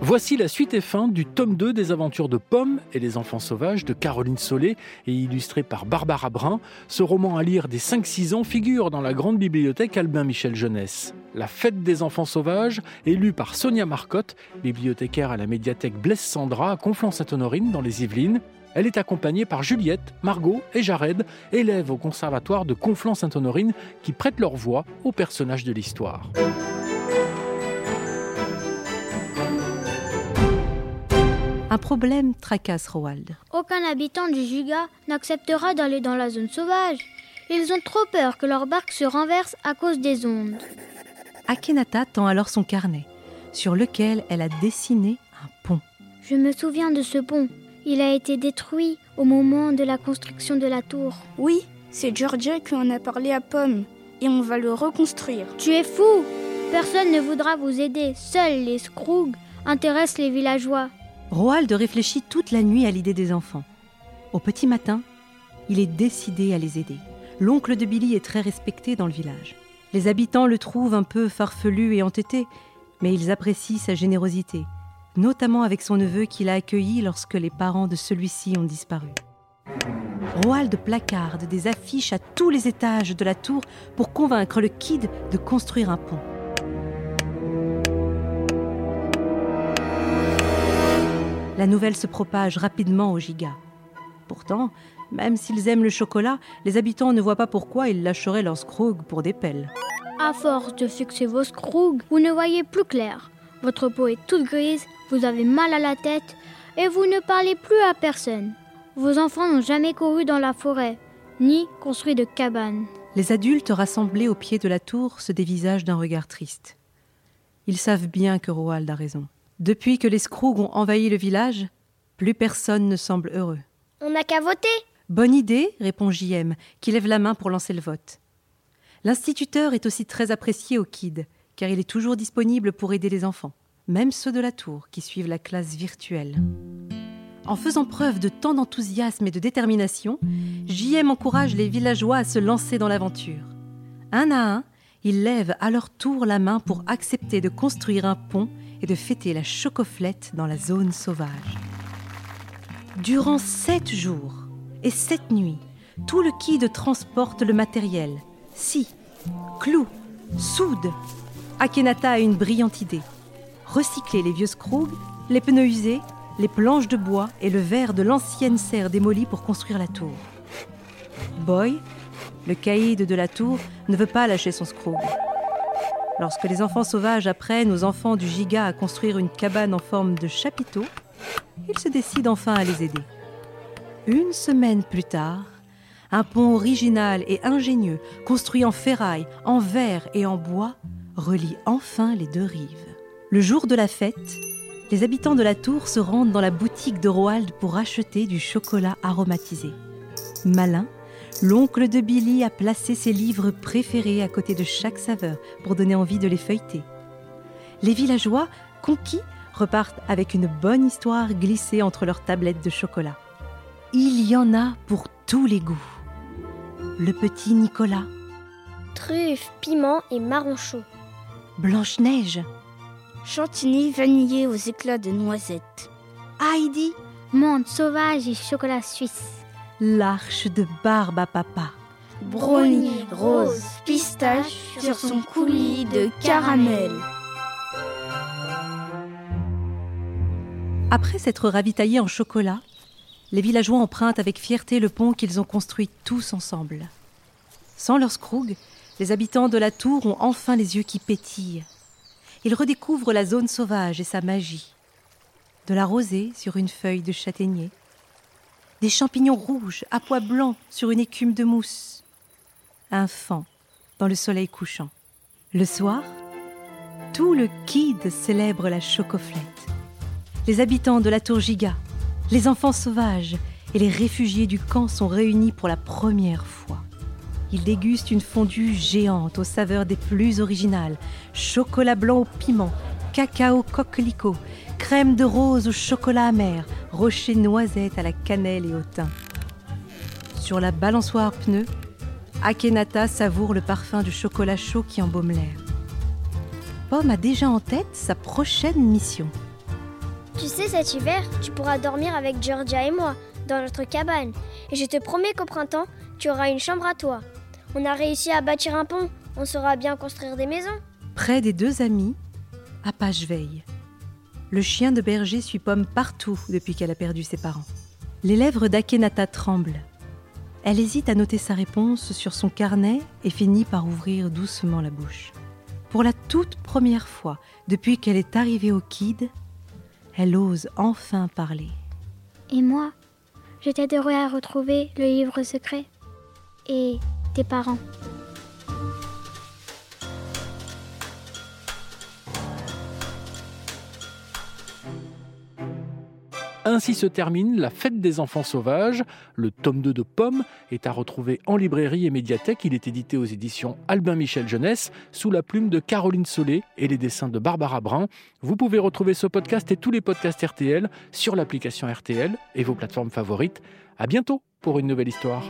Voici la suite et fin du tome 2 des aventures de Pomme et les enfants sauvages de Caroline Solé et illustré par Barbara Brun. Ce roman à lire des 5-6 ans figure dans la grande bibliothèque Albin Michel Jeunesse. La fête des enfants sauvages est lue par Sonia Marcotte, bibliothécaire à la médiathèque Blaise Sandra à Conflans-Sainte-Honorine dans les Yvelines. Elle est accompagnée par Juliette, Margot et Jared, élèves au conservatoire de Conflans-Sainte-Honorine qui prêtent leur voix aux personnages de l'histoire. Un problème tracasse Roald. Aucun habitant du Juga n'acceptera d'aller dans la zone sauvage. Ils ont trop peur que leur barque se renverse à cause des ondes. Akenata tend alors son carnet, sur lequel elle a dessiné un pont. Je me souviens de ce pont. Il a été détruit au moment de la construction de la tour. Oui, c'est Georgia qui en a parlé à Pomme. Et on va le reconstruire. Tu es fou Personne ne voudra vous aider. Seuls les Scroogs intéressent les villageois. Roald réfléchit toute la nuit à l'idée des enfants. Au petit matin, il est décidé à les aider. L'oncle de Billy est très respecté dans le village. Les habitants le trouvent un peu farfelu et entêté, mais ils apprécient sa générosité notamment avec son neveu qu'il a accueilli lorsque les parents de celui-ci ont disparu. Roald placarde des affiches à tous les étages de la tour pour convaincre le kid de construire un pont. La nouvelle se propage rapidement au giga. Pourtant, même s'ils aiment le chocolat, les habitants ne voient pas pourquoi ils lâcheraient leurs scroogs pour des pelles. À force de fixer vos scroogs, vous ne voyez plus clair. Votre peau est toute grise, vous avez mal à la tête et vous ne parlez plus à personne. Vos enfants n'ont jamais couru dans la forêt, ni construit de cabane. Les adultes rassemblés au pied de la tour se dévisagent d'un regard triste. Ils savent bien que Roald a raison. Depuis que les Scroogs ont envahi le village, plus personne ne semble heureux. On n'a qu'à voter Bonne idée, répond JM, qui lève la main pour lancer le vote. L'instituteur est aussi très apprécié au KID, car il est toujours disponible pour aider les enfants, même ceux de la tour qui suivent la classe virtuelle. En faisant preuve de tant d'enthousiasme et de détermination, JM encourage les villageois à se lancer dans l'aventure. Un à un, ils lèvent à leur tour la main pour accepter de construire un pont et de fêter la chocoflette dans la zone sauvage. Durant sept jours et sept nuits, tout le kid transporte le matériel scie, clous, soude, Akenata a une brillante idée. Recycler les vieux scroogs, les pneus usés, les planches de bois et le verre de l'ancienne serre démolie pour construire la tour. Boy, le caïd de la tour, ne veut pas lâcher son scroog. Lorsque les enfants sauvages apprennent aux enfants du giga à construire une cabane en forme de chapiteau, ils se décident enfin à les aider. Une semaine plus tard, un pont original et ingénieux, construit en ferraille, en verre et en bois, relie enfin les deux rives. Le jour de la fête, les habitants de la tour se rendent dans la boutique de Roald pour acheter du chocolat aromatisé. Malin, l'oncle de Billy a placé ses livres préférés à côté de chaque saveur pour donner envie de les feuilleter. Les villageois, conquis, repartent avec une bonne histoire glissée entre leurs tablettes de chocolat. Il y en a pour tous les goûts. Le petit Nicolas. Truffes, piment et marron chaud. Blanche-Neige. Chantilly vanillé aux éclats de noisettes. Heidi. Monde sauvage et chocolat suisse. L'arche de barbe à papa. Brownie rose pistache sur son coulis de caramel. Après s'être ravitaillés en chocolat, les villageois empruntent avec fierté le pont qu'ils ont construit tous ensemble. Sans leur scroug, les habitants de la tour ont enfin les yeux qui pétillent. Ils redécouvrent la zone sauvage et sa magie. De la rosée sur une feuille de châtaignier. Des champignons rouges à pois blancs sur une écume de mousse. Un fan dans le soleil couchant. Le soir, tout le kid célèbre la chocoflette. Les habitants de la tour Giga, les enfants sauvages et les réfugiés du camp sont réunis pour la première fois. Ils dégustent une fondue géante aux saveurs des plus originales chocolat blanc au piment, cacao coquelicot, crème de rose au chocolat amer, rocher noisette à la cannelle et au thym. Sur la balançoire pneu, Akenata savoure le parfum du chocolat chaud qui embaume l'air. Pomme a déjà en tête sa prochaine mission Tu sais, cet hiver, tu pourras dormir avec Georgia et moi, dans notre cabane. Et je te promets qu'au printemps, tu auras une chambre à toi. On a réussi à bâtir un pont, on saura bien construire des maisons. Près des deux amis, Apache veille. Le chien de berger suit Pomme partout depuis qu'elle a perdu ses parents. Les lèvres d'Akenata tremblent. Elle hésite à noter sa réponse sur son carnet et finit par ouvrir doucement la bouche. Pour la toute première fois depuis qu'elle est arrivée au Kid, elle ose enfin parler. Et moi, je t'aiderai à retrouver le livre secret et tes parents. Ainsi se termine La Fête des enfants sauvages. Le tome 2 de Pomme est à retrouver en librairie et médiathèque. Il est édité aux éditions Albin Michel Jeunesse sous la plume de Caroline Solé et les dessins de Barbara Brun. Vous pouvez retrouver ce podcast et tous les podcasts RTL sur l'application RTL et vos plateformes favorites. À bientôt pour une nouvelle histoire.